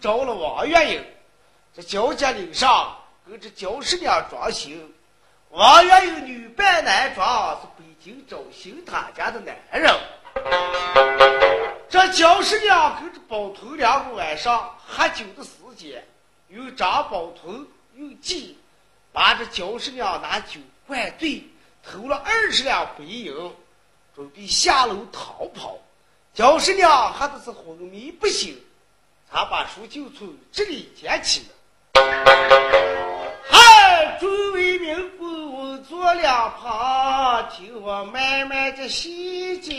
又招了王元英，这焦家岭上跟这焦氏娘装修。王元英女扮男装，是北京找寻他家的男人。这焦氏娘跟着宝头两个晚上喝酒的时间，有张宝头用计，把这焦氏娘拿酒灌醉，偷了二十两白银，准备下楼逃跑。焦氏娘喝的是昏迷不醒，他把书就从这里捡起。嗨，诸位民妇坐两旁，听我慢慢的细讲。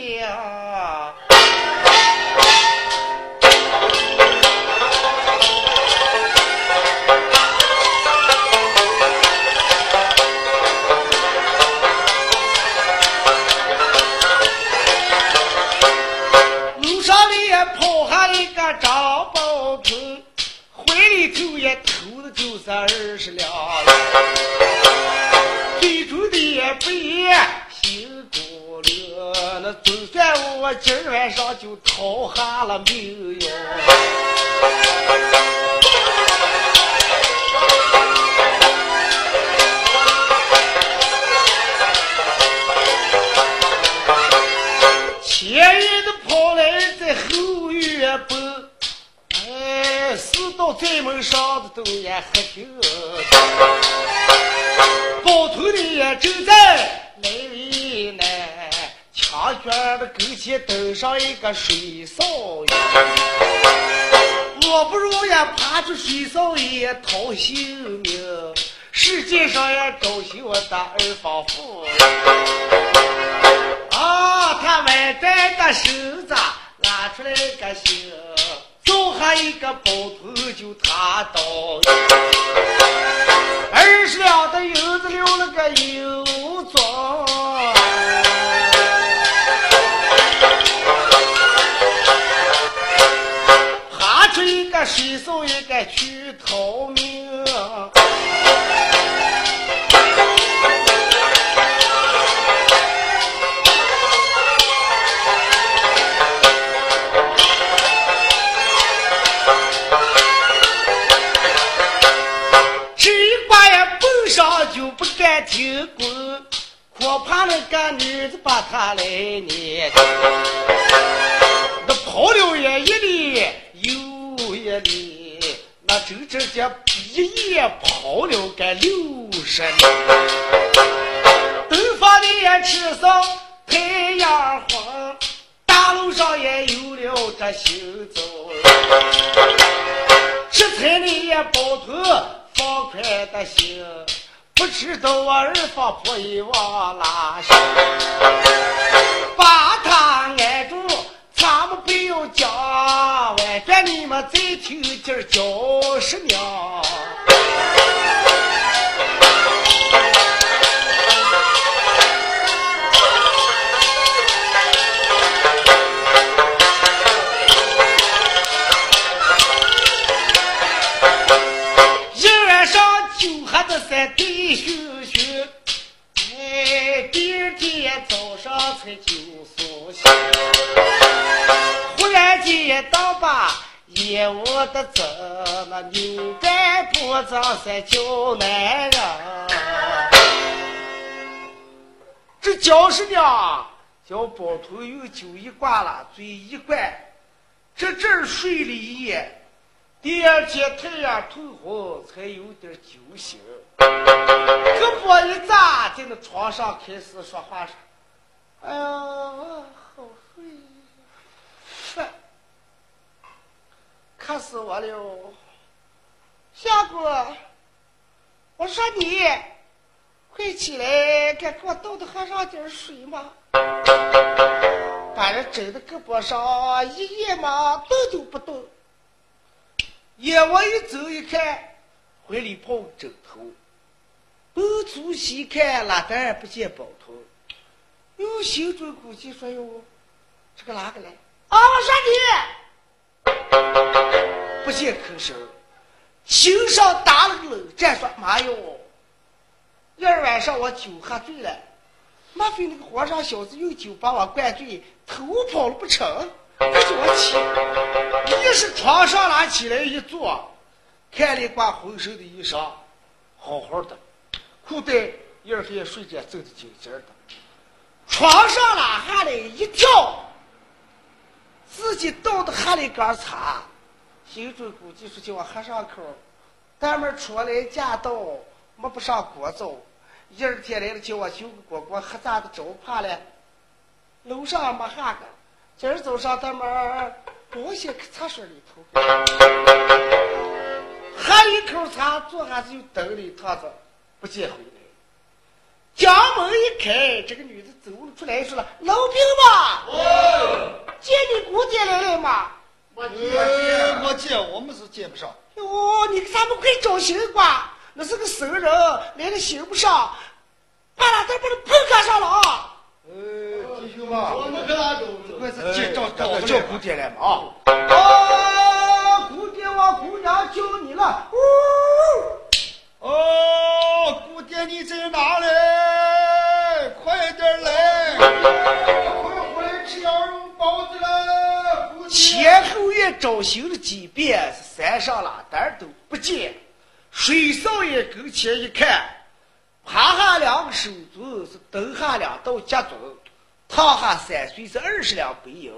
头也偷的就是二十两，最终的也不也辛苦了。那就算我今儿晚上就逃下了命哟。在门上的都也喝酒，包头的也正在来为难，墙角的跟前登上一个水少爷，我不如也爬出水少爷讨性命，世界上也找寻我的二房妇。啊，他歪蛋个手子拉出来个心，走下一个包头就踏倒。二十两的银子留了个油庄，爬出一个水手一个去逃命。个女子把他来撵。那跑了也一里又一里，那整整这一夜跑了个六十里。东方的也吃上太阳红，大路上也有了这行走。吃菜的也包头放宽的心，不知道我二房婆姨往哪去，把他按住，咱们不要讲，万转你们再听今儿叫声娘。是滴咻咻，哎，第二天早上才酒苏醒。忽然间当把眼窝的走，那牛肝脖子三叫男人。这焦师娘叫包头用酒一灌了，嘴一灌，这阵睡了一夜。第二天太阳透红，才有点酒醒。胳膊一扎，在那床上开始说话：“哎呀，我好睡，饭，渴死我了。相公，我说你，快起来，该给我倒的喝上点水嘛。把人枕在胳膊上，一夜嘛动都不动。夜我一走一看，怀里抱个枕头，东 చూ 西看，哪单儿不见宝头，又心中估计说哟，这个哪个来？啊，我说你，不见吭声，心上打了个冷战，说：“妈哟，今儿晚上我酒喝醉了，莫非那个皇上小子用酒把我灌醉，偷跑了不成？快叫我起！一是床上拉起来一坐，看了挂浑身的衣裳，好好的，裤带一儿黑睡着，走的紧紧的。床上拉下来一跳，自己倒的喝了一缸茶。”心中估计是叫我喝上口，大门出来驾到，没不上锅灶。一二天来了，叫我修个锅锅，喝咋的着怕了？楼上没下个，今儿早上他们我先去厕所里头，喝一口茶，坐下子又等了一趟子，不见回来。将门一开，这个女的走了出来，说了：“老兵嘛，见你姑爹来了嘛？”我见，我见，我们是见不上。哟，你咱们快找新瓜，那是个熟人，来了寻不上，把他这把他碰干上了啊！呃，弟兄们，我们跟他走，快是接找找叫姑爹来嘛啊！啊，姑爹，我姑娘叫你了。呜哦，姑爹你在哪里？快点来！快回来吃羊肉包子了。前后院找寻了几遍，山上哪单都不见。水少爷跟前一看，爬下两个手足是蹬下两道夹钟，烫下三岁是二十两白银。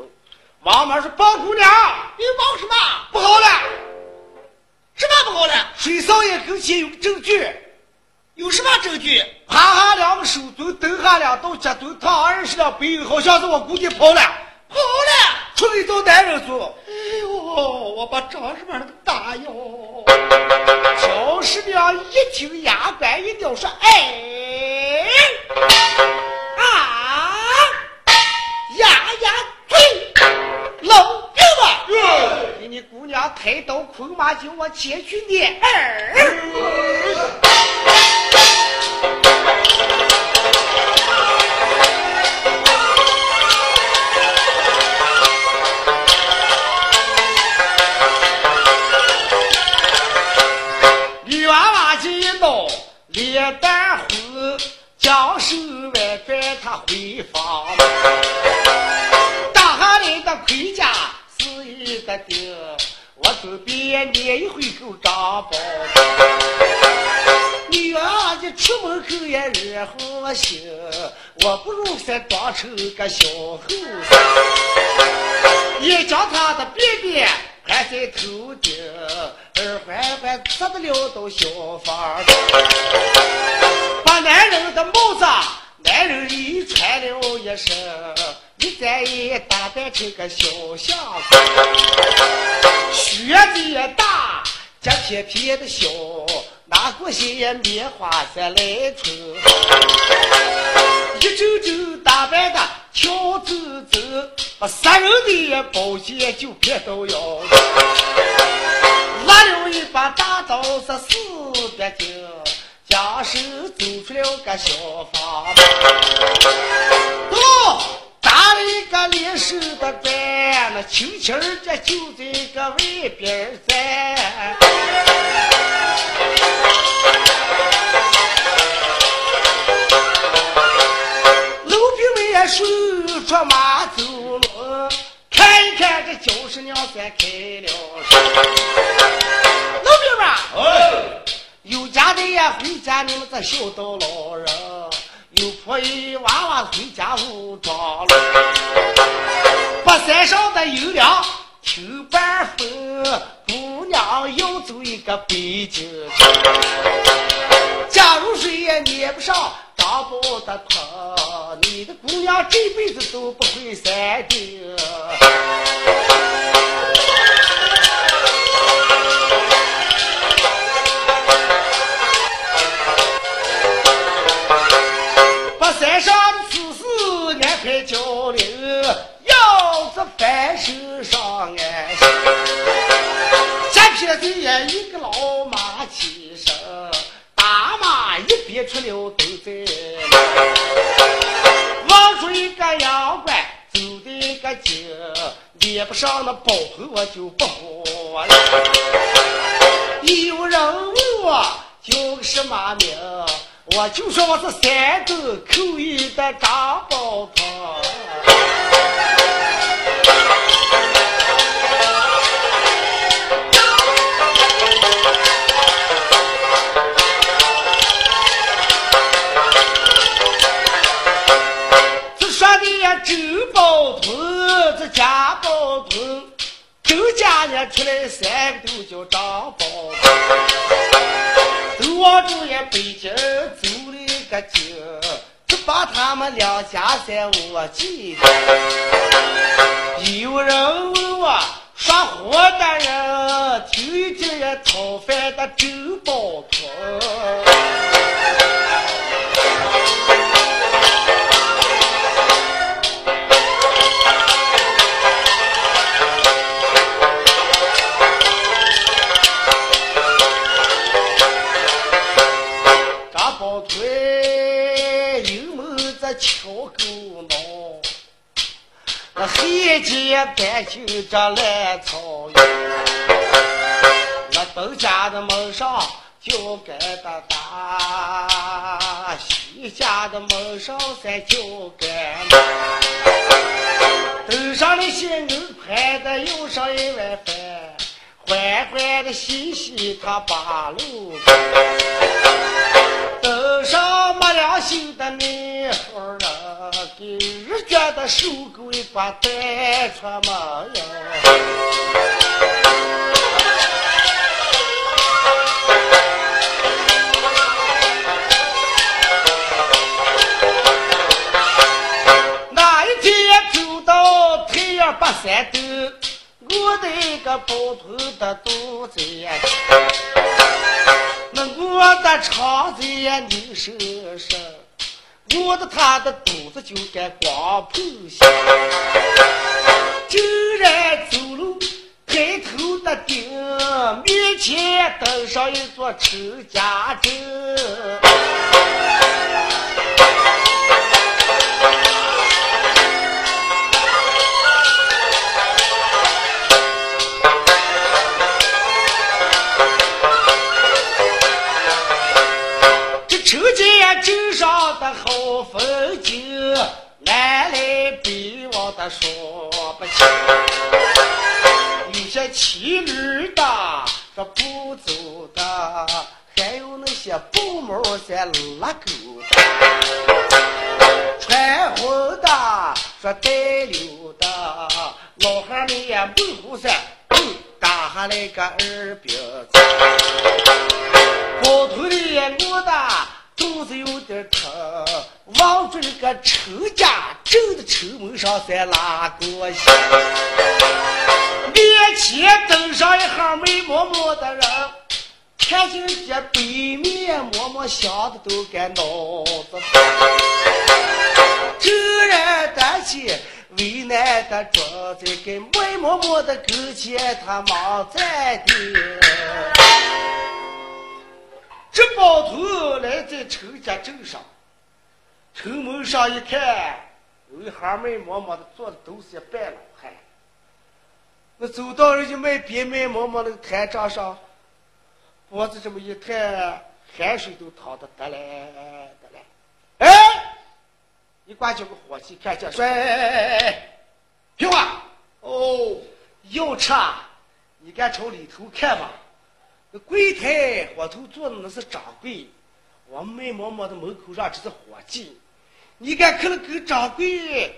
王妈说：“包姑娘，你忙什么？不好了！什么不好了？水少爷跟前有个证据，有什么证据？爬下两个手镯，蹬下两道夹钟，烫二十两白银，好像是我姑爹跑了，跑了。”出来找男人说，哎呦，我把张什么那个打哟！乔师娘一听牙关一掉，说：“哎，啊，呀呀，对，老兵嘛，给你姑娘抬刀捆马，叫我前去撵儿。”将手外拜他回房，我左边捏一回够张宝。女儿子出门口也热乎心，我不如再装成个小后生，也将他的便便还在头顶，二环环扎得了到小房。把男人的帽子，男人里穿了一身，一再也打扮成个小相公。也大，夹片片的小，拿过些棉花衫来穿。一周周打扮的俏滋滋，把杀人的宝剑就撇到腰。拿了一把大刀，是四百斤。当时走出了个小房门，哦，打了一个临时的站，那青青儿这就在个外边站。老兵们也手着马走路，看一看这焦师娘咱开了老兵们，哎。有家的也回家，你们这孝道老人；有婆姨娃娃回家武装了。把山上的油粮听半分，姑娘要走一个北京城。假如谁也撵不上，张不得疼，你的姑娘这辈子都不会三定。一个老马起身，大马一别出了都在，望出一个阳关走的个近，撵不上那包头，我就不活了。有人问我叫个什么名，我就说我是山东口音的张宝堂。出来三个都叫张宝通。都往中呀北京走了一个经，就把他们两家在我记得。有人问我说活的人，听一听呀讨饭的周宝通。黑肩白袖这烂草原，那东家的门上就该的大，西家的门上咱就该满。头上的新牛排的又上一碗饭，欢欢的喜喜他八路干。头上没良心的女孩儿啊，给日家的手狗一把带出门呀。摸着他的肚子就该光盘下。竟然走路抬头的顶，面前登上一座仇家镇。的好风景，南来北往的说不清。有些骑驴的，说不走的，还有那些布毛在拉钩的，穿红的，说带溜的，老汉们也不胡散，打下来个二饼子。包头里我的肚子有点疼，望着那个仇家正的城门上在拉过线，面前登上一行美模模的人，看见这北面默默想的都该脑子疼，这人担心为难的装在跟美模模的跟前，他忙在的。这包头来在陈家镇上，城门上一看，有一行卖馍馍的，坐的都是些半老汉。那走到人家卖边卖馍馍那个摊张上，脖子这么一抬，汗水都淌的得来得来。哎，一挂叫个伙计看见说：“哎，平华，哦，要吃啊，你敢朝里头看吧。”那柜台伙头坐的那是掌柜，我们卖馍馍的门口上这是伙计。你敢可能跟掌柜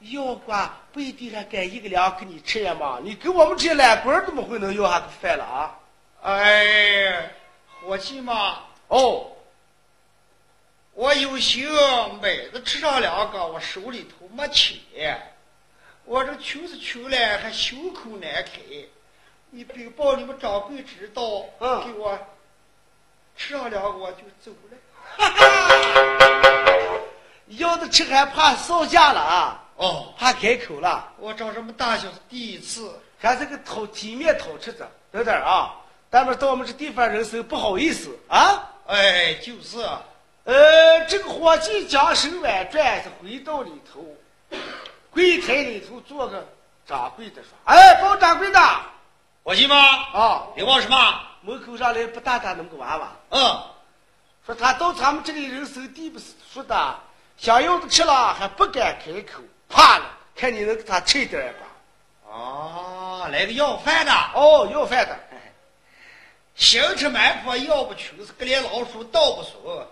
要过，不一定还敢一个粮给你吃呀嘛？你给我们这些懒官怎么会能要下个饭了啊？哎，伙计嘛，哦，我有心买的吃上两个，我手里头没钱，我这穷是穷了，还胸口难开。你禀报你们掌柜知道，嗯给我吃上两个我就走了。哈哈，要的吃还怕 sau 价了啊？哦，怕开口了，我长这么大小是第一次。还是个讨体面讨吃的，等等啊！咱们到我们这地方人生不好意思啊。哎，就是啊，呃，这个伙计将手挽转，是回到里头，柜台里头坐个掌柜的说：“哎，包掌柜的，伙计吗？啊，你问什么？门口上来不大大那么个娃娃，嗯，说他到咱们这里人生地不熟的，想要的吃了还不敢开口，怕了，看你能给他吃点吧。哦，来个要饭的，哦，要饭的，行吃馒头要不穷，是个连老鼠倒不熟。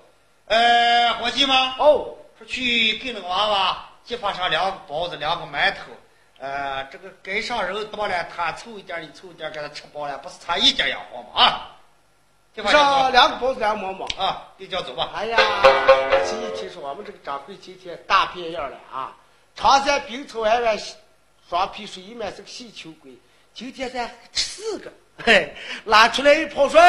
呃，伙计吗？哦，说去给那个娃娃寄发上两个包子，两个馒头。呃，这个该上人多了，他凑一点，你凑一点，给他吃饱了，不是差一点养活吗？啊，上两个包子两个馍馍。啊，你叫走吧。哎呀，我今天听说我们这个掌柜今天大变样了啊！常山冰草湾湾双皮水面是个细球龟，今天咱吃四个，嘿，拉出来一泡水，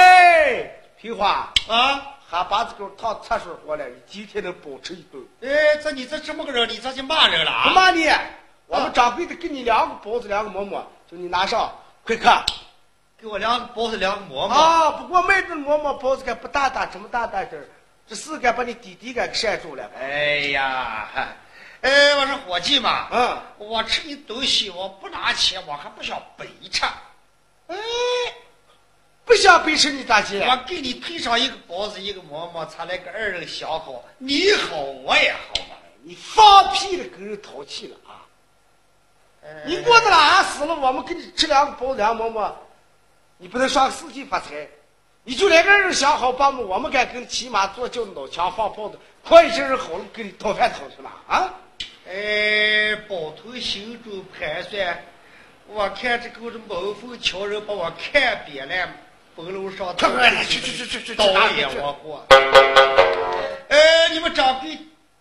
平花啊，还把这个烫厕所过来，你今天能保持一顿。哎，这你这这么个人，你这就骂人了啊？不骂你，我们掌柜的给你两个包子两个馍馍，就你拿上，快看给我两个包子，两个馍馍。啊！不过卖的馍馍包子该不大大，这么大大点儿，这四个把你弟弟给扇住了。哎呀，哎，我说伙计嘛，嗯，我吃你东西，我不拿钱，我还不想白吃。哎，不想白吃你大姐。我给你配上一个包子，一个馍馍，咱来个二人相好，你好我也好嘛。你放屁了，跟人淘气了你过得哪死了？我们给你吃两个包子两馍馍，你不能上四季发财，你就来个人想好把我们敢跟你骑马坐轿脑墙放炮的，快一些人好了，给你讨饭讨去了啊！哎，包头心中盘算，我看这个这谋风桥人把我看扁了，本楼上去去去去去刀去也去我过。哎，你们掌柜，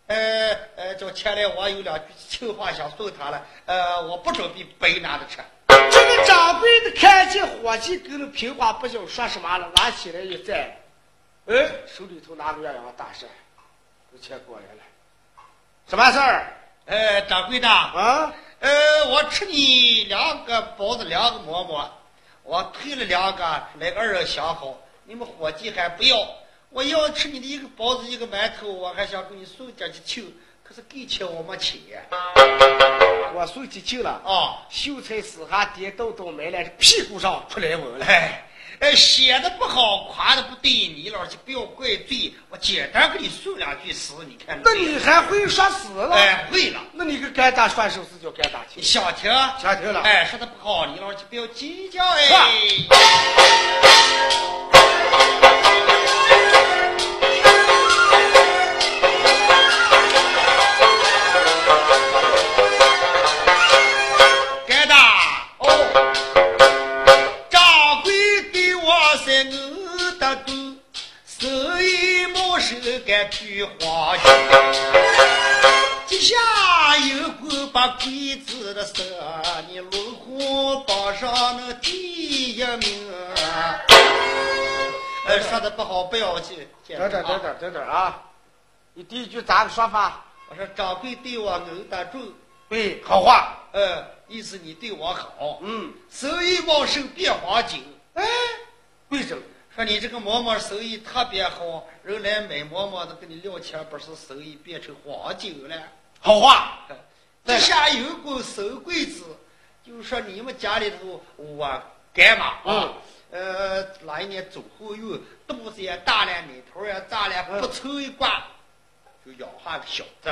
呃呃，叫前来我有两句情话想送他了，呃，我不准备白拿的吃。这个掌柜的看见伙计跟那平话不晓说什么了，拿起来一摘，哎，手里头拿个鸳鸯大扇，都钱过来了，什么事儿？呃，掌柜的，啊？呃，我吃你两个包子，两个馍馍，我退了两个，来个二人相好，你们伙计还不要，我要吃你的一个包子，一个馒头，我还想给你送点去求，可是给钱我没钱我送进去了。啊。秀才死哈跌豆豆埋了，屁股上出来纹了。哎，哎，写的不好，夸的不对，你老就不要怪罪，我简单给你送两句诗，你看。那你还会说诗了？哎会了，那你个该打算手是叫该打你去。想听？想听了哎，说的不好，你老就不要计较哎。手干菊花酒。稷下有官把鬼子的杀，你龙虎榜上那第一名。呃，说的不好不要紧，等等等等等等啊！你第一句咋个说法？我说掌柜对我恩得重，对，好话。呃，意思你对我好，嗯，手艺旺盛变黄金。哎，贵州。说你这个馍馍生意特别好，人来买馍馍的跟你聊天，不是手艺变成黄金了。好话。这下有个神柜子，就说你们家里头我干嘛啊？呃，哪一年走后运，肚子也大了，奶头也大了，嗯不抽一挂，就养下个小子。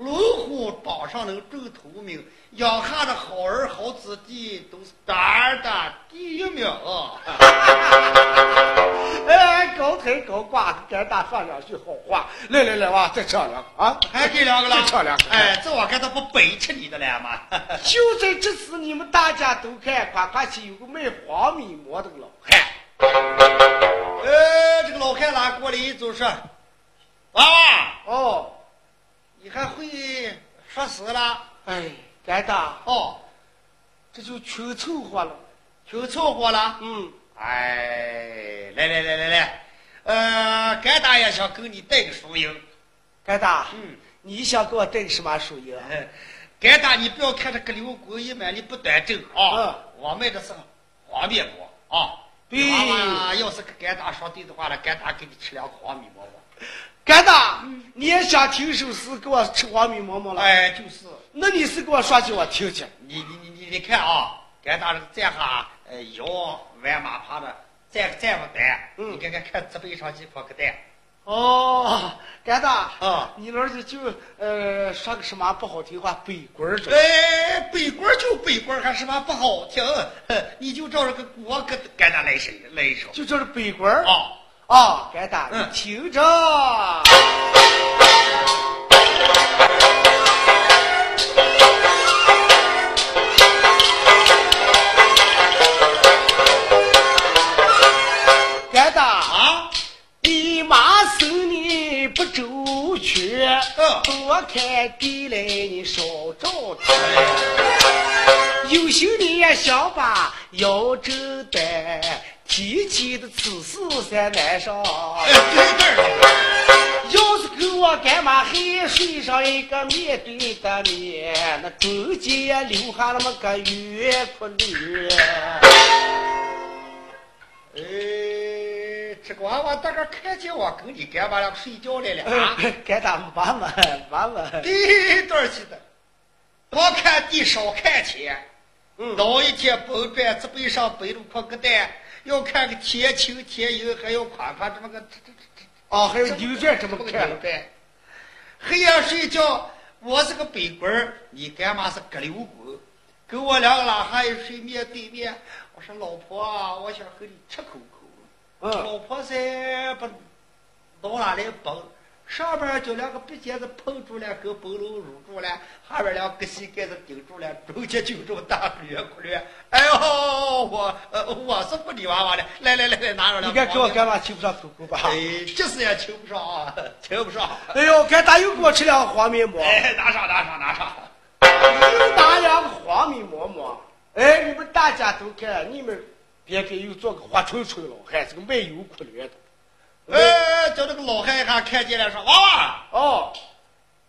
龙虎榜上能中头名，养下的好儿好子弟都是胆儿的第一名。哎，高抬高挂，该打说两句好话。来来来，哇，再唱两个啊！还给两个了，再唱两个。哎，这我看他不白吃你的了吗？就在这时，你们大家都看，夸夸起有个卖黄米馍的老汉。哎，这个老汉拉过来一走说：“娃娃，哦，你还会说诗了？哎，该打，哦，这就全凑合了。全凑合了。嗯，哎，来来来来来，呃，甘大爷想跟你带个输赢。该大，嗯，你想给我带个什么手艺啊？甘大，你不要看这个刘公一满，你不端正啊。嗯我卖的是黄面馍啊。对要是跟甘大说对的话呢，甘大给你吃两个黄米馍馍。该打，你也想听首诗给我吃黄米馍馍了？，哎，就是。那你是给我说句我听听。你你你你你看啊，干大这下，呃，腰弯马趴的，站站不得。嗯你看看看，这背上几颗个蛋。哦，干大啊你那儿就就呃说个什么不好听话，背锅儿着。哎，背锅儿就背锅儿，还什么不好听。你就照着个锅给给他来一首。就照着背锅儿啊，啊，该大，嗯你听着。干大，啊，你妈生你不周全，嗯多看地来你少找去。有心你也想把腰周单，提起的此事在难上。哎，对对要是给我干嘛还睡上一个面对的面，那中间留下那么个圆窟窿。哎，这个娃娃大概看见我跟你干嘛了？睡觉来了啊？该打慢慢慢慢。对对去的，多看地少看钱。嗯老一天包砖，这背上背着块个蛋，要看个天晴天阴，还要夸夸这么个这这这哦，还有牛圈这么个看个呗。黑夜睡觉，我是个北棍儿，你干嘛是隔溜棍？跟我两个拉汉一睡面对面，我说老婆啊，我想和你吃口口。嗯，老婆噻，不到哪来蹦？上边就两个鼻尖子碰住了，跟崩楼入住了；下边两个膝盖子顶住了，中间就这么大个圆窟窿。哎呦，我呃我是不理娃娃的，来来来来，拿着两个。你该给我干嘛亲不上口口吧？哎，就是也亲不上啊，亲不上。哎呦，该打又给我吃两个黄面馍，哎，拿上拿上拿上。又拿两个黄面馍馍。哎，你们大家都看，你们别给又做个花春春了，还是个卖油窟窿的。哎，叫那个老汉还看见了，说娃娃。哦，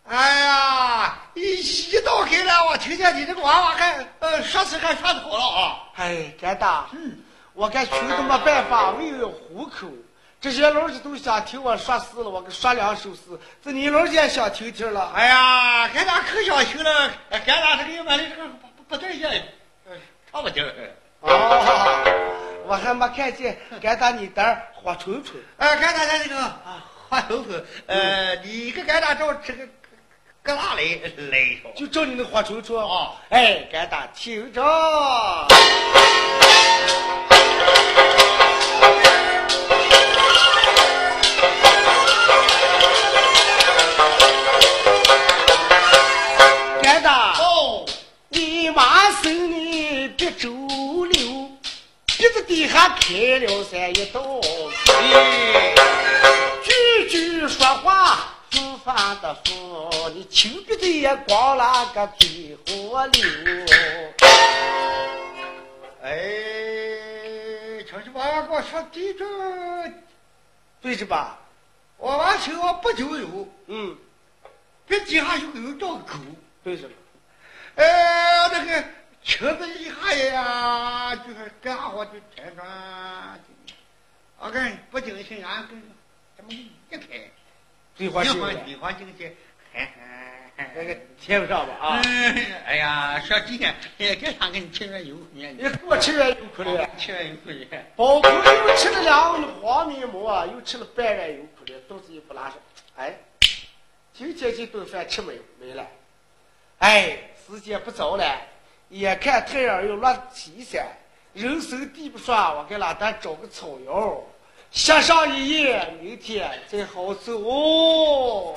哎呀，一一到黑了，我听见你这个娃娃还呃说词还说多了啊。哎，干大，嗯，我该穷的没办法，为了糊口。这些老人都想听我说诗了，我给说两首诗。这你老人家想听听了？哎呀，俺俩可想听了，俺俩这个原来这个不不对劲，呃唱不进。哦，我还没看见 敢打你单儿花春春。呃，俺俩这个啊，花春春，呃，你给俺俩找这个搁哪来来？就照你那花春春啊哎，干大听着。鼻子底下开了三一道哎，句句说话不发的疯，你亲鼻子也光拉个嘴火溜。哎，瞧这娃娃给我说对着，对着吧？我娃听我不就有，嗯，别底下有个有道口。对着吧。哎，那个车子一下呀，就是干活就天转。我看不精神，俺跟怎么一开，对话性的，对话对话精神，嗨嗨那个贴不上吧？啊，哎呀，说今天也给他给你吃点油面，你给我吃点油窟窿，吃点油面。包括又吃了两碗黄面馍，又吃了半碗油窟窿，肚子又不拉上。哎，今天这顿饭吃没？没了。哎，时间不早了，眼看太阳要落西山，人生地不熟，我给老大找个草药，歇上一夜，明天再好走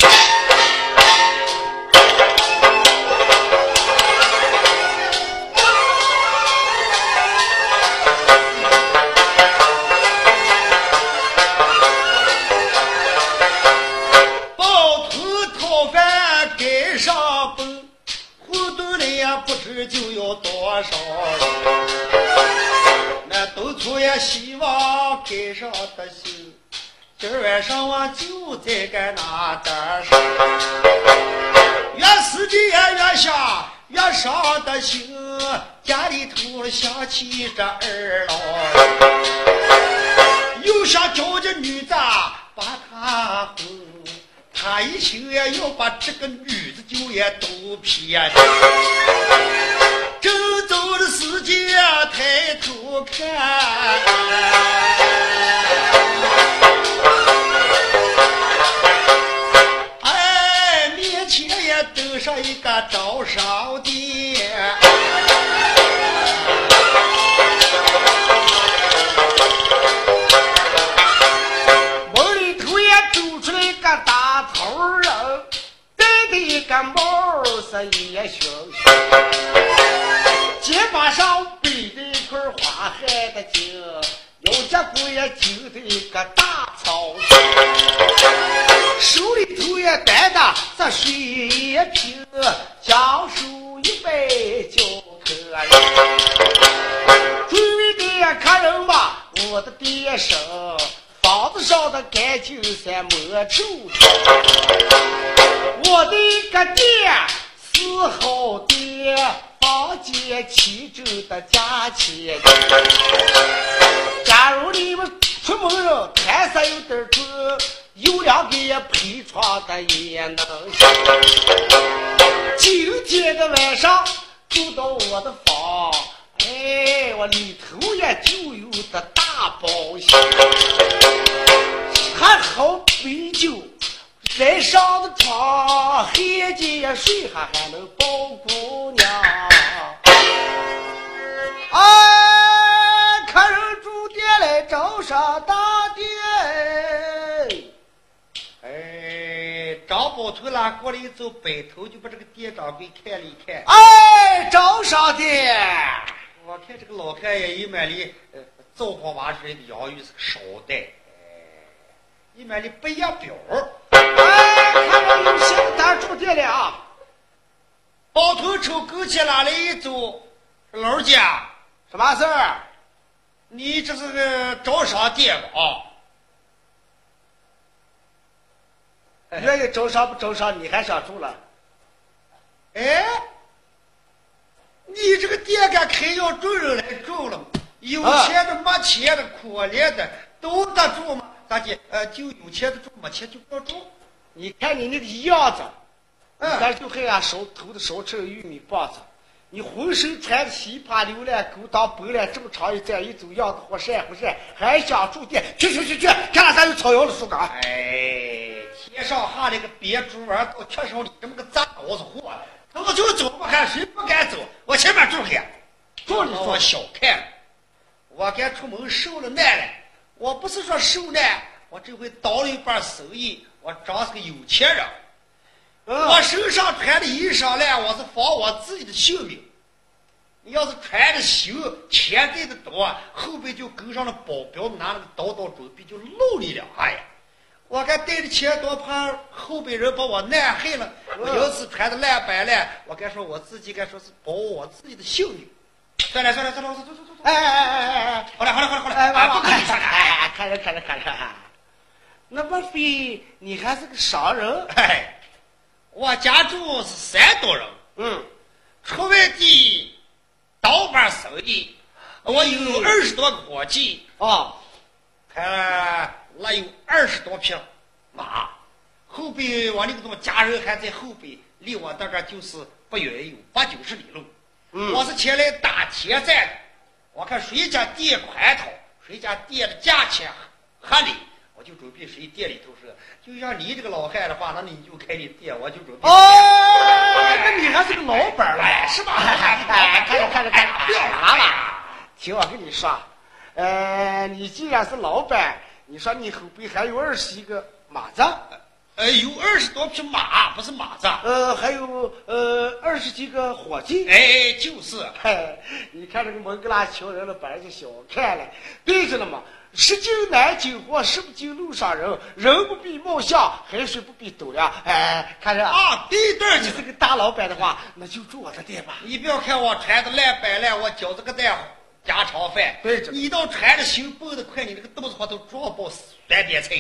希望盖上的心，今儿晚上我就在该那点事儿。越思的越想，越伤的心，家里头想起这二老。又想叫这女子把他哄，他一心也要把这个女子就也都骗。正走着看。哎，面前也登上一个招商店，梦里头也走出来一个大头人，戴的一个帽儿是烟熏花海的巾，腰夹骨也揪的一个大草。裙，手里头也带的这水瓶，将手一摆叫客人。诸位的客人吧，我的爹生，房子上的干净三抹臭我的个爹是好爹，房间齐整的假期。假如你们出门人摊上有点重，有两个陪床的也能行。今天的晚上住到我的房，哎，我里头也就有的大包厢，还好杯酒，来上的床，黑间也睡还还能抱姑娘。哎，客人住店来招商大店。哎，张宝头拉过来一走，摆头就把这个店掌柜看了一看。哎，招商店。我看这个老太爷一满里呃造化挖出来的洋芋是个捎带，哎，一满里不压表。哎，看到有新单住店了啊！包头抽跟前拉来一走，老人家，什么事儿？你这是个招商店吧？啊，愿意招商不招商，你还想住了？哎，你这个店敢开要众人来住了吗？有钱的、没钱的、可怜的都得住吗？大姐，呃，就有钱的住，没钱就不住。你看你那个样子，你嗯咱就还俺手头的手吃玉米棒子，你浑身穿的稀帕流烂勾当白了，这么长一站一走，样子活闪活闪，还想住店？去去去去，看俺咱有草药的树岗。哎，天上下来个别猪儿到缺少你这么个杂羔子货，走就走，不看谁不敢走，我前面住开。住你说小看了，我敢出门受了难了。我不是说受难，我这回倒了一半生意，我长是个有钱人。嗯我身上穿的衣裳呢，我是防我自己的性命。你要是穿的行，钱带的多，后边就跟上了保镖，拿那个刀刀准备就露你了。哎呀。我该带着钱多，怕后边人把我难害了。我要是穿的烂白烂，我该说我自己该说是保我自己的性命。算了算了算了，走走走走走。哎哎哎哎哎哎！好了好了好了好了，哎，不跟你。哎，看着看着看着，那莫非你还是个商人？哎，我家住是山东人，嗯，出外地倒班生意，我有二十多个伙计，哦，还那有二十多匹马，后边我那个家人还在后边，离我到这就是不远有八九十里路。嗯。我是前来打铁站的，我看谁家店宽敞，谁家店的价钱合理，我就准备谁店里头是。就像你这个老汉的话，那你就开你店，我就准备。哦，那你还是个老板儿了，哎是吧哎，看着看着看着，别啥了？听我跟你说，呃，你既然是老板，你说你后背还有二十一个马子，呃，有二十多匹马，不是马子。呃，还有呃二十几个伙计。哎，就是。嗨，你看这个蒙哥拉瞧人了，把人家小看了。对着了嘛，十斤难斤货，十不斤路上人。人不必貌相，海水不必斗量。哎，看着啊，啊，对对你就是个大老板的话，那就住我的店吧。你不要看我穿的烂摆烂，我饺子个蛋家常饭。对着你倒穿的行，蹦得快，你那个肚子上都装爆酸点菜。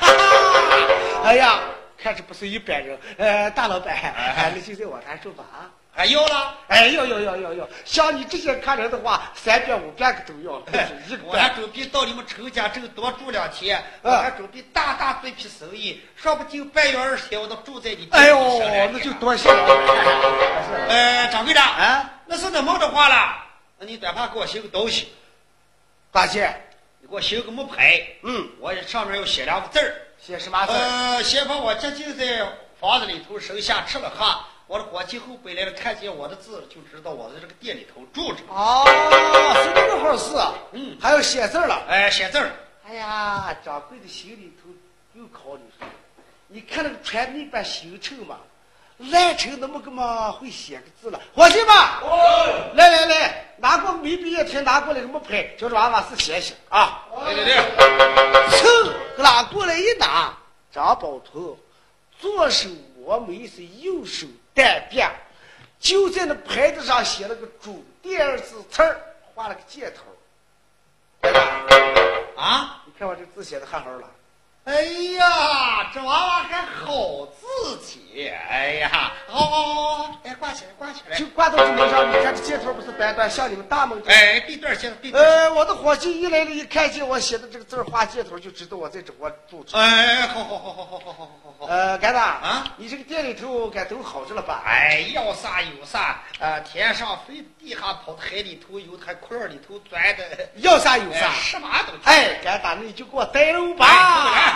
哈哈，哎呀，看着不是一般人。呃，大老板，哎，那就在我那住吧啊。还要了？哎，要要要要要，像你这些客人的话，三遍五遍个都要，不是一个我还。准备到你们陈家镇多住两天，我嗯还准备大大做一批生意，说不定半月二十天我都住在你店里哎呦，那就多谢了。呃，掌柜的，啊，那是那么的话了，那你短怕给我写个东西，大姐，你给我写个木牌，嗯，我上面要写两个字儿，写什么字？呃，先把我这就在房子里头生下吃了喝，我的伙计后背来了，看见我的字就知道我在这个店里头住着。哦，是这个回事。嗯，还要写字了。哎，写字。哎呀，掌柜的心里头又考虑说，你看那个传媒班新城嘛，烂成那么个嘛会写个字了。伙计们，哦，来来来，拿过没毕业天拿过来个木牌，叫这娃娃是写写啊。对对对，噌，拿过来一拿，张宝头，左手摸眉是右手单变，就在那牌子上写了个“主”第二字词儿，画了个箭头。啊，你看我这字写的汗好了。哎呀，这娃娃还好自己，哎呀，好好好好，哎，挂起来，挂起来就。挂到竹门上，你看这箭头不是短短像你们大门这？哎，对段儿写的，对对儿。呃，我的伙计一来了，一看见我写的这个字儿画箭头，就知道我在这我住着。哎，好好好好好好好好好。呃，干子啊，你这个店里头该都好着了吧？哎，要啥有啥，呃，天上飞，地下跑，海里头游，还窟窿里头钻的，要啥有啥哎。什么都。哎，干子，你就给我带路吧。哎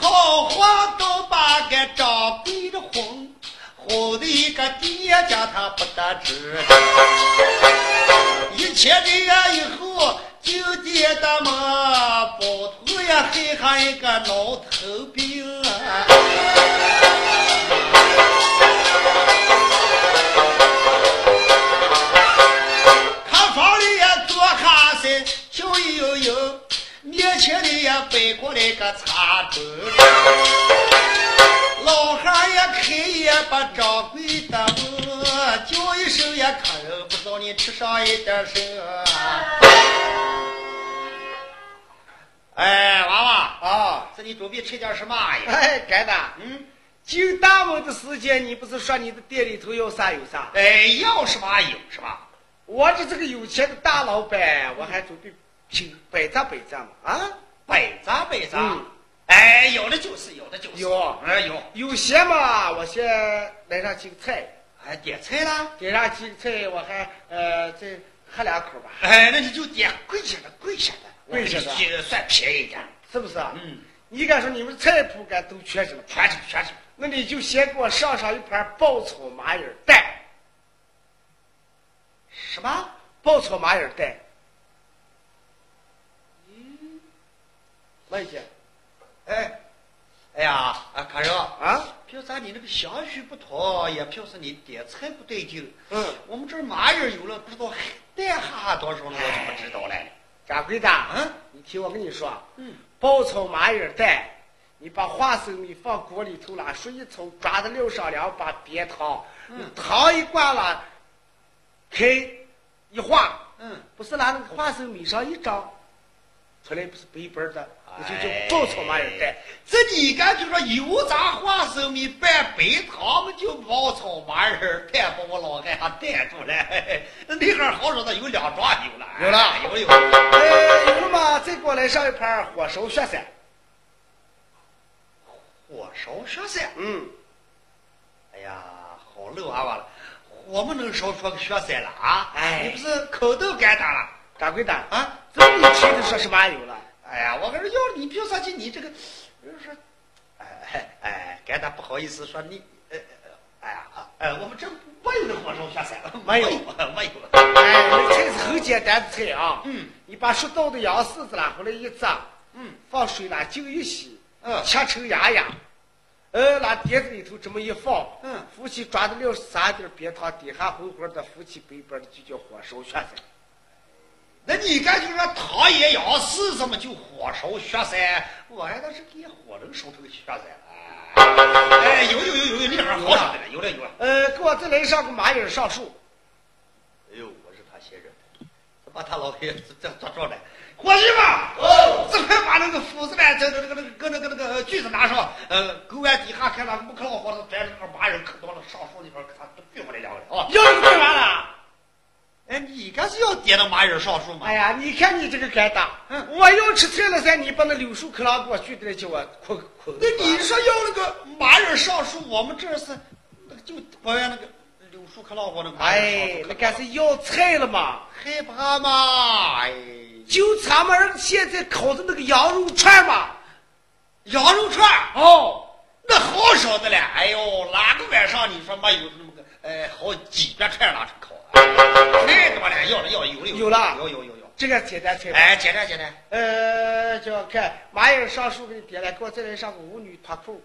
好话都把个张贵的哄，哄得一个爹家他不得志。一切这样以后，就爹打妈，包头呀，还上一个老头病。前里呀摆过来个茶盅。老汉也开也把掌柜的门，叫一声也客人不知道你吃上一点什么。哎，娃娃，啊，这你准备吃点什么呀？哎，干的，嗯，进大门的时间，你不是说你的店里头有啥有啥？哎，要什么有什么。我这这个有钱的大老板，我还准备请百张百张嘛啊！百张摆张，嗯。哎，有的就是，有的就是，有。哎有，有些嘛，我先来上几个菜，哎点菜啦，点上几个菜，我还呃再喝两口吧，哎，那你就点贵些的，贵些的，贵些的。算便宜一点，是不是啊？嗯，你敢说你们菜谱敢都缺什么？全是全是，那你就先给我上上一盘爆炒麻仁蛋，什么？爆炒麻仁蛋。慢一些。哎，哎呀，啊，客人，啊！凭啥你那个相序不妥，也凭是你点菜不对劲。嗯，我们这儿麻叶有了，不知道带哈哈多少呢，我就不知道了。掌柜的，嗯你听我跟你说，嗯，爆炒麻叶蛋，你把花生米放锅里头了，水一冲，抓的六上两把煸糖，嗯。糖一灌了，开一化，嗯，不是拿那个花生米上一张，出来不是白白的，那就哎叫爆炒麻叶蛋。这你干就说油炸花生米拌白糖嘛，就爆炒麻叶儿蛋，把我老汉还带住了。那 那会儿好说的有两桩有了，有了有有。哎，有了吗？再给我来上一盘火烧雪山。火烧雪山，嗯，哎呀，好漏娃娃了，火没能烧出个雪山了啊！哎你不是口都干大了掌柜的，啊？这么一提就说是麻油了。哎呀，我跟你说，要你凭啥去？你这个，比如说，哎哎哎，干大不好意思说你，哎呀，哎，我们这没有那火烧雪山，没有没有。哎，那菜是很简单的菜啊。嗯，你把熟豆的羊柿子拿，回来一炸，嗯放水啦，净一洗，嗯切成芽芽，呃，拿碟子里头这么一放，嗯，夫妻抓的料撒点别糖，底下红红的，夫妻白白的，就叫火烧雪山。那你干就说糖也要是怎么就火烧雪山？我还倒是给火能烧成个雪山了。哎，有有有有有，那会儿好说的了，有了有了。呃，给我再来上个蚂蚁上树。哎呦，我是他写着的，把他老爷子这抓着了。伙计们，哦，这快把那个斧子呢，这这这个那个搁那个那个锯子拿上，呃，狗眼底下看那木克老伙子拽着那个麻人可多了，上树那边给他锯回来两个人啊。要你干啥了？哎，你应该是要点到马眼上树吗？哎呀，你看你这个疙瘩，嗯我要吃菜了噻，你把那柳树可拉给我锯的来叫我哭哭。那你说要那个马眼上树，我们这是那个就保养那个柳树可拉我那个马哎那该是要菜了嘛？害怕嘛？哎，就咱们现在烤的那个羊肉串嘛。羊肉串哦，那好少的了。哎呦，哪个晚上你说没有那么个哎好几百串拿出烤？太多了，要了要了有了有了有有有有。这个简单菜吧。哎，简单简单。呃，叫看马眼上树给你点来，给我再来上个舞女脱裤。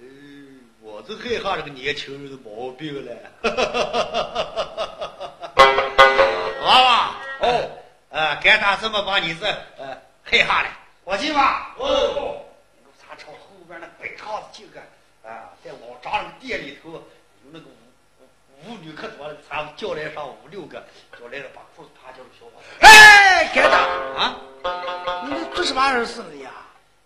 嗯，我就害怕这个年轻人的毛病了。娃娃，哦，呃，该打这么把你这呃害怕了。伙计吧，哦，咱朝后边那白碴子进个啊，在老张那个店里头舞舞舞女可多了，咱们叫来上五六个，叫来了把裤子扒掉了，小伙子哎，该打，啊，你这什么玩意儿事了呀？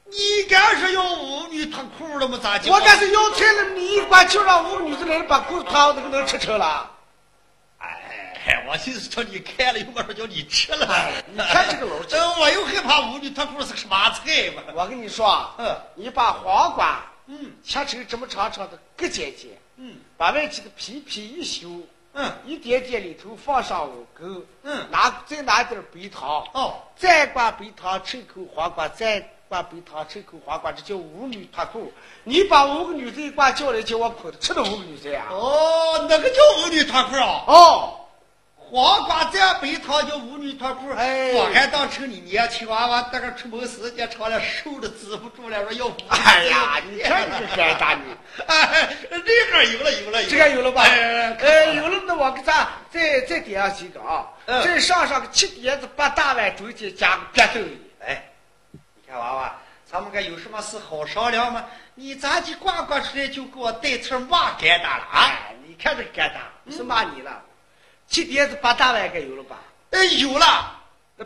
你敢是要舞女脱裤了吗？咋就？我干是要菜了，你一管就让五个女子来了，把裤子脱，那个能吃成了？哎，我就是叫你开了，又不说叫你吃了。哎你看这个老劲呃我又害怕舞女脱裤是个什么菜嘛？我跟你说啊，嗯你把黄瓜嗯。切成这么长长的，割尖尖，嗯。把外起的皮皮一修，嗯。一点点里头放上五根，嗯。拿再拿点白糖，哦，再挂白糖，吃口黄瓜，再挂白糖，吃口黄瓜，这叫五女脱裤。你把五个女的一挂叫来，叫我苦的，吃的五个女的呀？哦，那个叫五女脱裤啊？哦，黄瓜蘸白糖叫舞女脱裤。哎我还当成你年轻娃娃，那个出门时间长了，瘦的止不住了，说要舞。哎呀，你看这个该打你，哎，这个有了有了，这个有了吧？哎呃，有了，那我给咱再再点上几个啊，嗯再上上个七碟子八大碗，中间加个别豆里。哎，你看娃娃，咱们该有什么事好商量吗？你咋就呱呱出来就给我带词骂疙瘩了啊？哎，你看这疙瘩，不是骂你了，七点子八大碗该有了吧？哎，有了。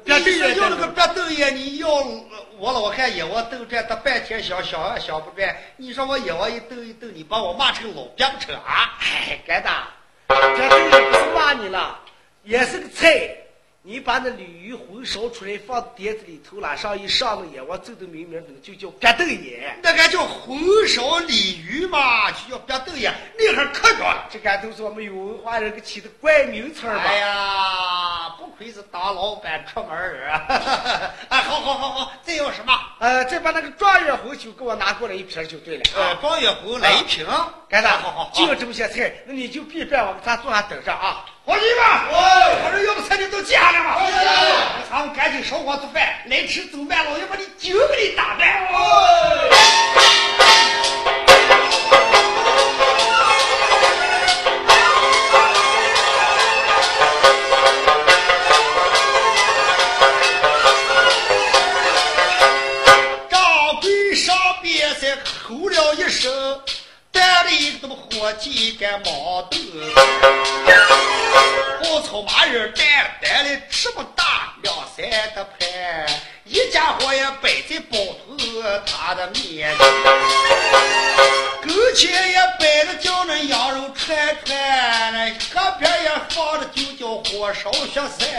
那你说要那个别豆叶，你要我老看野我豆转，他半天想想也想不转。你说我眼窝一豆一豆，你把我骂成老瘪不成啊？哎，该打，这豆也不是骂你了，也是个菜。你把那鲤鱼魂烧出来，放碟子里头了，上一上了眼，我揍的明明的，就叫别豆眼。那个叫红烧鲤鱼嘛，就叫别豆叶，那还可着。这个都是我们有文化人给起的怪名词儿吧？哎呀，不愧是当老板出门儿啊！哎，好好好好，再要什么？呃，再把那个状元红酒给我拿过来一瓶就对了。呃，状元红来一瓶。干啥？好好好，就要这么些菜，那你就别办，我给咱坐下等着啊。伙计们，我说要不菜你都记下来吧。咱们赶紧烧火做饭，来吃走慢，老爷把你酒给你打败。火烧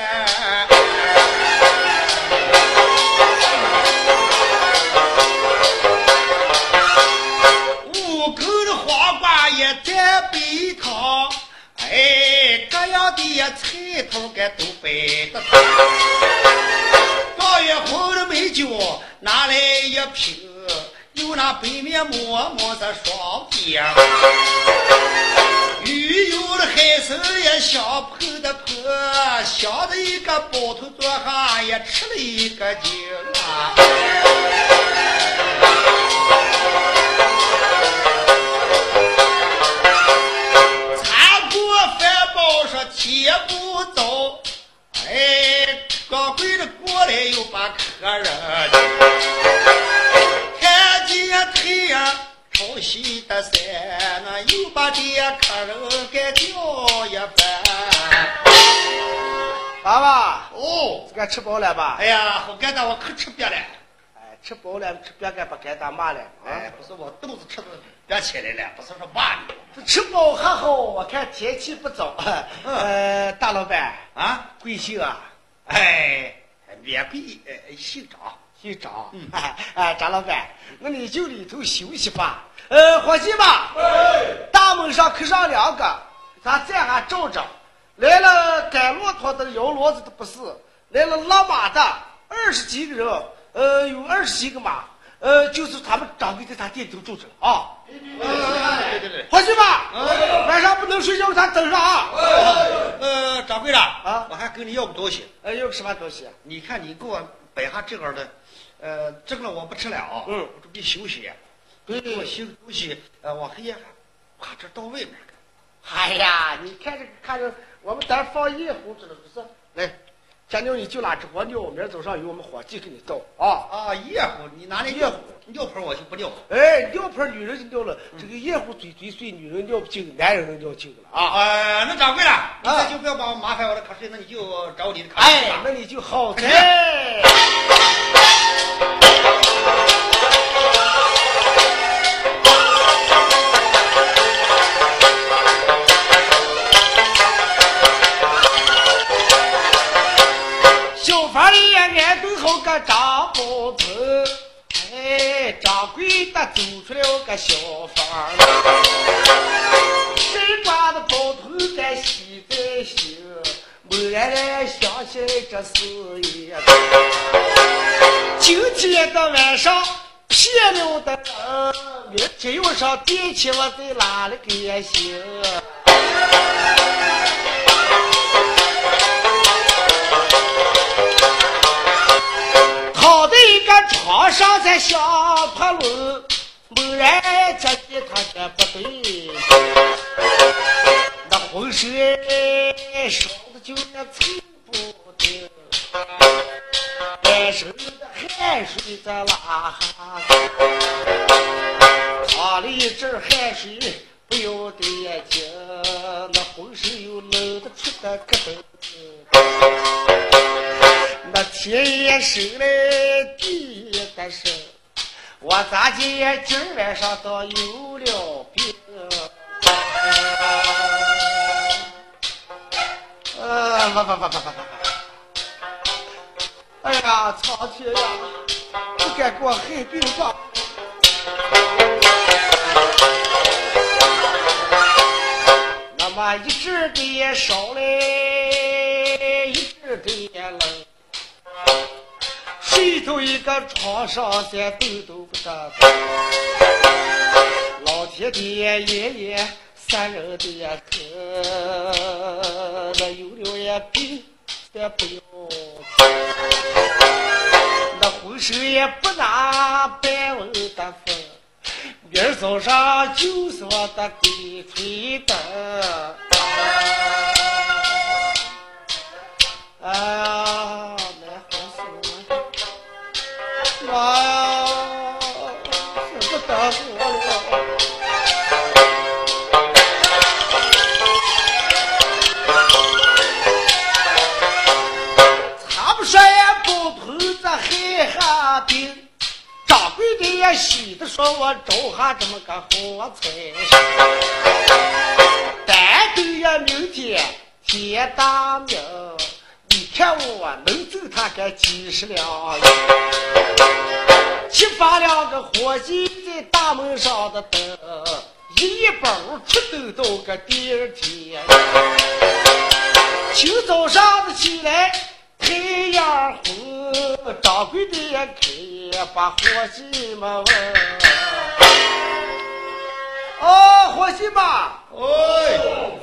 了吃饱了吧？哎呀，好干的，我可吃瘪了。哎，吃饱了，吃别干不该打骂了。哎，不是我肚子吃的别起来了，不是说骂你。这吃饱还好，我看天气不早。呃，大老板啊，贵姓啊？哎，免贵，呃，姓张。姓张。嗯。哎，张老板，那你就里头休息吧。呃，伙计们，大门上刻上两个，咱再还照着。来了赶骆驼的、摇骡子的不是，来了拉马的，二十几个人，呃，有二十几个马，呃，就是他们掌柜在他店里头住着了啊。对对对，伙计们，晚上不能睡觉，咱等着啊。呃，掌柜的啊，我还跟你要个东西。呃，要个什么东西？你看你给我摆下这个的，呃，这个我不吃了啊。嗯，我准备休息。对给我修个东西，呃，往黑夜把这到外面。哎呀，你看这个，看着我们咱放夜壶子了，不是？来，家妞你就拿这锅尿，明儿早上有我们伙计给你倒啊。啊，夜壶，你拿那夜壶尿盆我就不尿。哎，尿盆女人就尿了，这个夜壶嘴嘴碎，女人尿不净，男人能尿净了啊。哎，那掌柜的，你这就不要把我麻烦我的瞌睡，那你就找你的瞌睡吧。哎，那你就好在。房里安顿好个张包子，哎，掌柜的走出了个小房，身挂的包头在喜在心，猛然然想起来这事也。今天的晚上骗了的人，明天要上店去，我再拉了个行。床上在想破轮，猛然觉见他这不对，那浑身烧的就那寸不得，满身的汗水在拉哈，淌了一阵汗水不由得眼睛，那浑身又冷得出的咯噔。天也深来地也得深，我咋今夜今晚上倒有了病？呃，不不不不不不不！哎呀，苍天呀，不该给我害病吧？那么一直的烧嘞，一直的冷。里头一个床上，在抖都不得。老天爷爷爷三人的呀可，那有了也病，咱不要。那浑身也不拿半文的分，明儿早上就是我的鬼吹灯。哎呀啊呀，舍不得活了。他们说呀，包头子害哈病，掌柜的也喜的说我招下这么个好财，但等呀明天天大明，看我能挣他个几十两。七八两个伙计在大门上的等，一一包出兜到个第二天。清早上的起来，太阳红，掌柜的也开，把伙计们问。哦，伙计们，哎，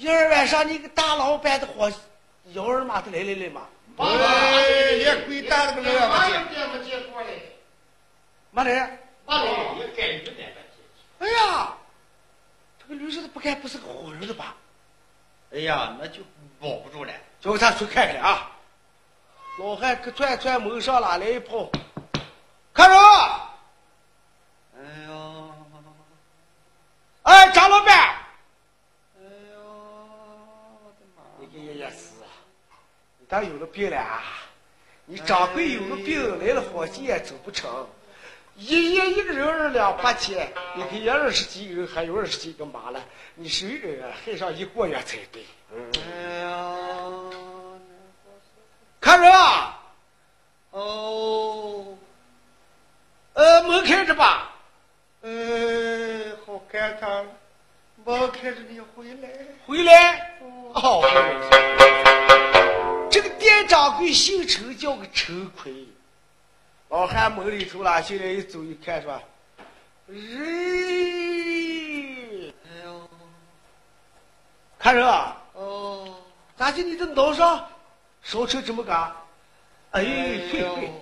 今儿晚上你个大老板的伙计，幺儿妈的来来来嘛，哎，也鬼蛋了个来哪也有见没见过嘞？嘛来？哪里？也该你点哎呀，这个驴似的不该不是个活人的吧？哎呀，那就保不住了。叫他去看看啊！老汉可转转门上拉来一炮，看着，哎呦，哎，张老板，哎呦，我的妈！你个爷爷死啊！你当有了病了啊？你掌柜有了病来了，伙计也走不成。一夜一个人二两八千，你看也二十几个人，还有二十几个马了，你谁人还上一个月才对。哎呀，看人啊，哦，呃，门开着吧。嗯，好感叹，门开着你回来。回来。哦，这个店掌柜姓陈，叫个陈奎。老汉门里头了，进来一走一看是吧？人，哎呦，看人啊，哦，咋就你这脑上烧成这么个？哎，嘿嘿，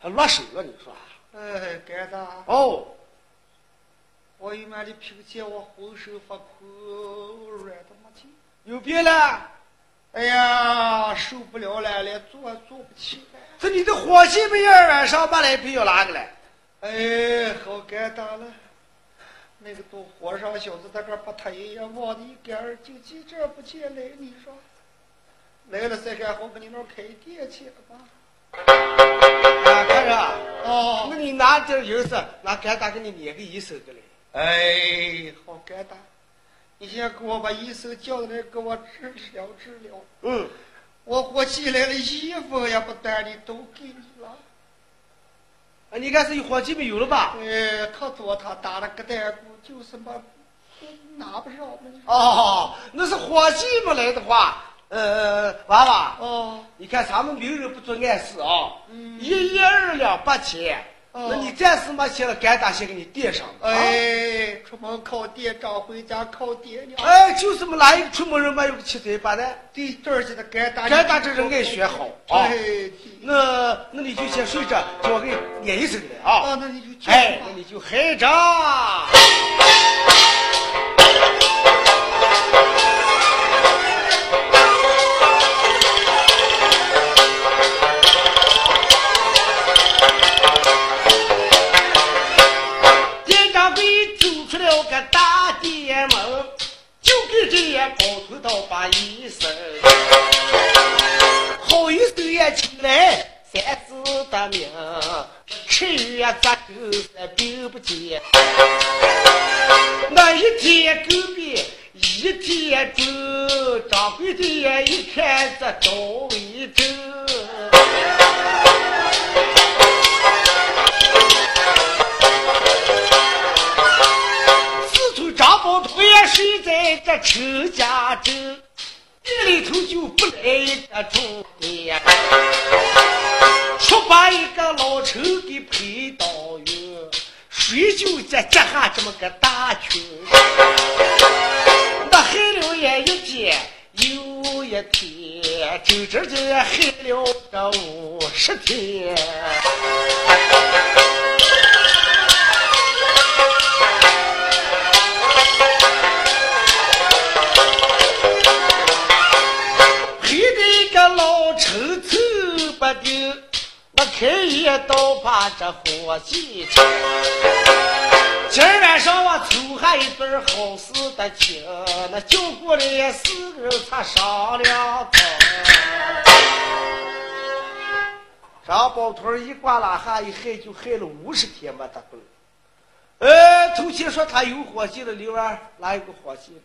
还落手了，你说？哎，该的。哦，我一晚的脾气，我浑身发苦，软的没劲。有病了？哎呀，受不了了，连坐坐不起来。这你的伙计们儿晚上把来陪要哪个来？哎，好尴尬了。那个做和尚小子在这把他爷爷忘的一干二净，记这不见来，你说来了再干好给你那儿开店去了吧？啊，客人，哦，那你拿点银子，拿干大给你捏个一手的来。哎，好尴尬。你先给我把医生叫来，给我治疗治疗。嗯，我伙计来了，衣服也不带的，都给你了。啊，你看是伙计没有了吧？哎，他做他打了个单鼓，就是嘛，拿不上嘛。哦，那是伙计没来的话，呃，娃娃，哦，你看咱们明人不做暗事啊，嗯一夜二两八千，哦那你暂时没钱了干打先给你垫上。哎，出门靠爹长，回家靠爹娘。哎，就是么哪一个出门人嘛有个七嘴八的，对，这儿现在干打，干打这人爱学好啊。哎，那那你就先睡着，叫我给你念一声来啊。啊，那你就叫哎，那你就嗨着。这伙计。今儿晚上我凑下一对好事的情，那叫过来四个人才商量通。张宝腿儿一挂拉下一害就害了五十天没得动。呃，头前说他有伙计了，刘二哪有个伙计？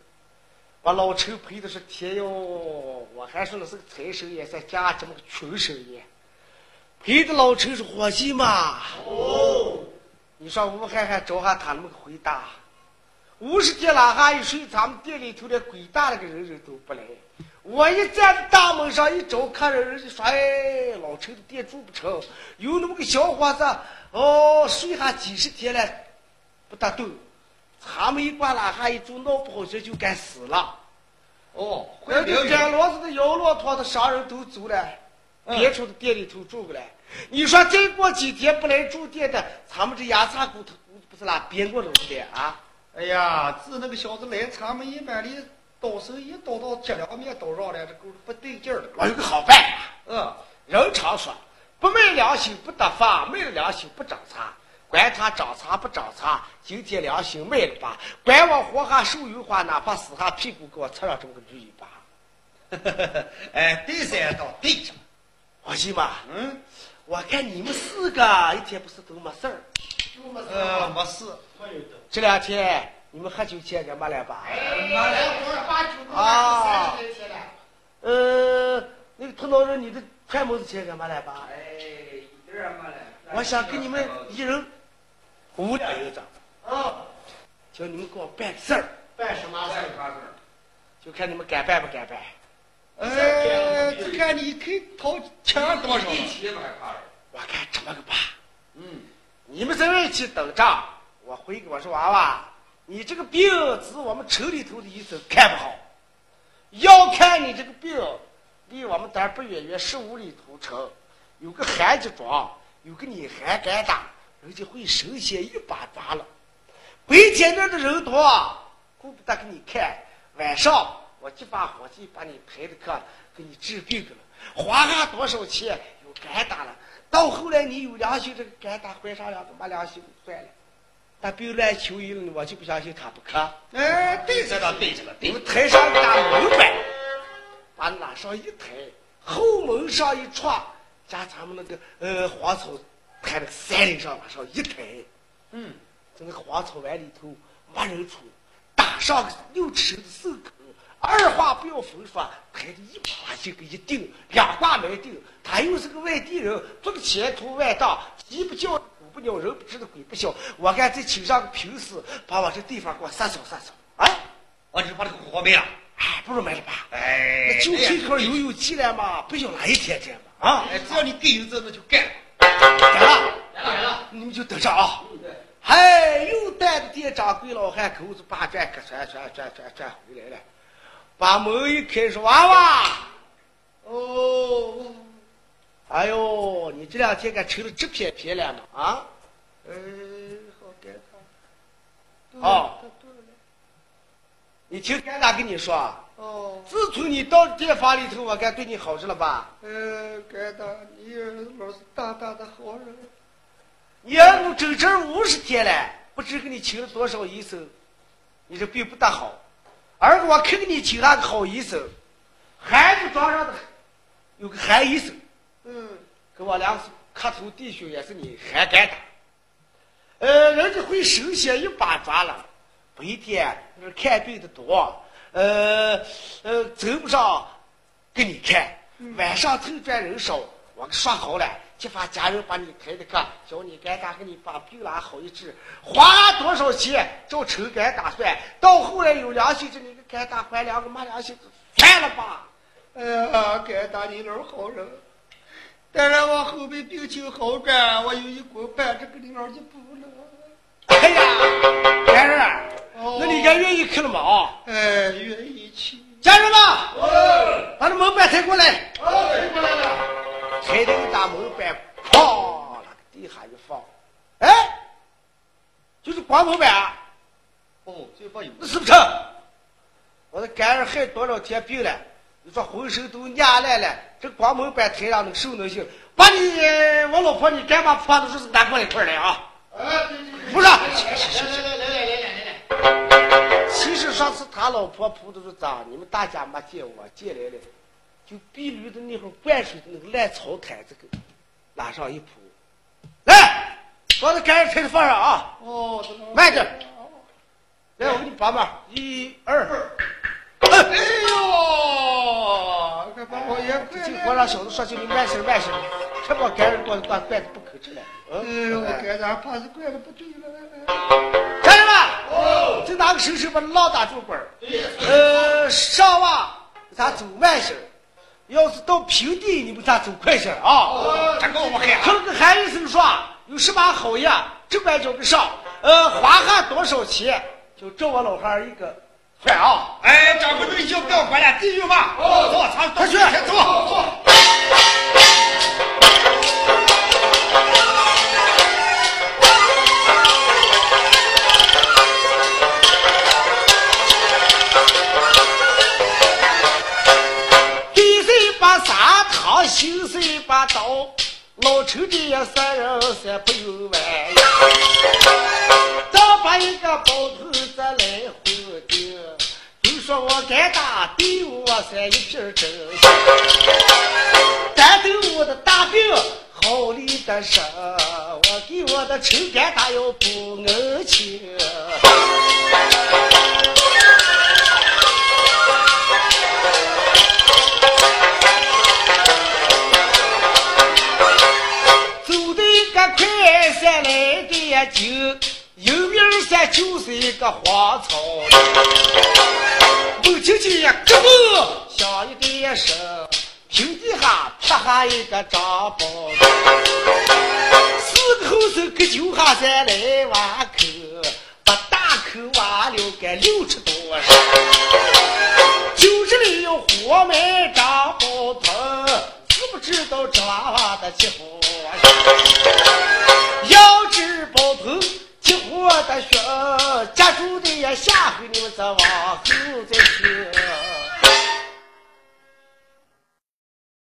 把老陈赔的是天哟！我还说那是个财神爷，再加这么个穷神爷，赔的老陈是伙计嘛？哦，你说吴海海找下他那么个回答，五十天了还一睡，咱们店里头连鬼大那个人人都不来。我一站在大门上一找看着，人家说：“哎，老陈的店住不成，有那么个小伙子，哦，睡下几十天了，不大动。他们一挂拉下一住，闹不好这就该死了。哦，那个会表演。赶骡子的、摇骆驼的商人都走了，嗯别处的店里头住过来。你说再过几天不来住店的，咱们这牙擦骨头不是拉编过楼的啊？哎呀，自那个小子来，咱们一般的刀手一刀到这两面刀上来，这狗不对劲儿了。我有个好办法，嗯，人常说，不卖良心不得法，卖了良心不长茶。管他长茶不长茶，今天良心卖了吧，管我活下手有话，哪怕死下屁股给我擦上这么个驴尾巴。哎，对噻，倒对着。老弟嘛，嗯，我看你们四个一天不是都没事儿？呃，没事。这两天你们喝酒钱干嘛来吧？哎，我是把酒都拿三十块钱了。呃，那个头脑人，你的揣蒙子钱干嘛来吧？哎，一点儿没来。我想给你们一人五两银子，啊，叫你们给我办个事儿，办什么事？就看你们敢办不敢办。呃，就看你肯掏钱多少。我看这么个吧，嗯，你们在这一起等着，我回给我说娃娃，你这个病只我们城里头的医生看不好，要看你这个病，离我们这儿不远远十五里头城，有个韩家庄，有个你韩敢打，人家会神仙一把抓了。白天那儿的人多，顾不得给你看，晚上我几把火计把你排的课，给你治病去了，花上多少钱又该打了。到后来你有良心，这个该打怀上两个没良心算了。但病乱求医了，我就不相信他不可。哎，对着了对，着了对。你们台上一大门板，把哪上一抬，后门上一撞，加咱们那个呃黄草抬那个山岭上往上一抬，嗯，在那个黄草湾里头没人出，打上个六尺的手口，二话不要分说，抬的一把就给一定，两挂没定。他又是个外地人，不个前途万丈，鸡不叫，狗不鸟，人不知道鬼不晓。我看再请上个平时，把我这地方给我撒扫撒扫。啊，我就把这个活没了。哎，不如买了吧。哎那，就这口有有气了嘛，不晓哪一天这样嘛啊！哎，只要你给银子，那就干。来了，来了，你们就等着啊！哎，又带着店掌柜老汉口子把转，可转转转转转回来了，把门一开说：“娃娃，哦，哎呦，你这两天可成了这片片了呢啊？哎，好尴尬。哦，你听干大跟你说，哦，自从你到店房里头，我该对你好着了吧？嗯，干大，你也老是大大的好人。你整整五十天了，不知给你请了多少医生，你这病不大好。儿子，我可给你请了个好医生，孩子庄上的有个韩医生，嗯，跟我两个磕头弟兄，也是你韩干的。呃，人家会手写一把抓了，白天那看病的多，呃呃，走不上给你看，晚上头转人少，我给说好了。激发家人把你开的课，叫你干打给你把病拉好一治，花多少钱照成干打算。到后来有良心，这你个干打还两个没良心，算了吧。哎呀，干大你老好人。但是我后面病情好转，我有一股半这个你老就不了。哎呀，干人，哦那你该愿意去了吗？啊，哎，愿意去。家人们，把那门板抬过来。哦，抬过来了。抬着一大门板，哐，那个地下一放，哎，就是光门板，哦，这把有。那是不是？我这干儿害多少天病了？你说浑身都蔫烂了，这光门板抬上能受能行？把你我老婆你干嘛破的说是拿过来一块儿来啊？哎，对对对。不是，来来来来来来来来。其实上次他老婆铺的是咋，你们大家没见我见来了，就碧绿的那会儿灌水的那个烂草毯子给拉上一铺，来，把这干儿抬着放上啊，哦，这个慢点。来，我给你帮忙，一二，哎呦，可把我也快这我让小子说句你慢些慢些，可把干儿给我给我灌的不口吃了。哎嗯，呦，我干大怕是怪的不对了。家人们，哦，这拿个手手把老打住管儿。呃，上望咱走慢些儿，要是到平地，你们咋走快些啊。他跟我害可那个韩医生说有什么好呀，这边叫个上，呃，花下多少钱，就照我老汉儿一个。快啊。哎，掌柜的，你就不要管了，弟兄们，走，咱快去走手三一把刀，老抽的呀三人三不用弯。再把一个包头子来回掉，都说我干大兵，我噻一片真。战斗我的大兵好力大身，我给我的仇敌打又不恩情。个快山来的酒，有名山就是一个荒草。不听见呀，咯噔响一点声，平地下啪下一个张包，四个后手各就下山来挖口，把大口挖了个六尺多深，就是里有活埋张包头，知不知道这娃娃的起火？要知包头起火的血，家住的呀，下回你们再往后再听。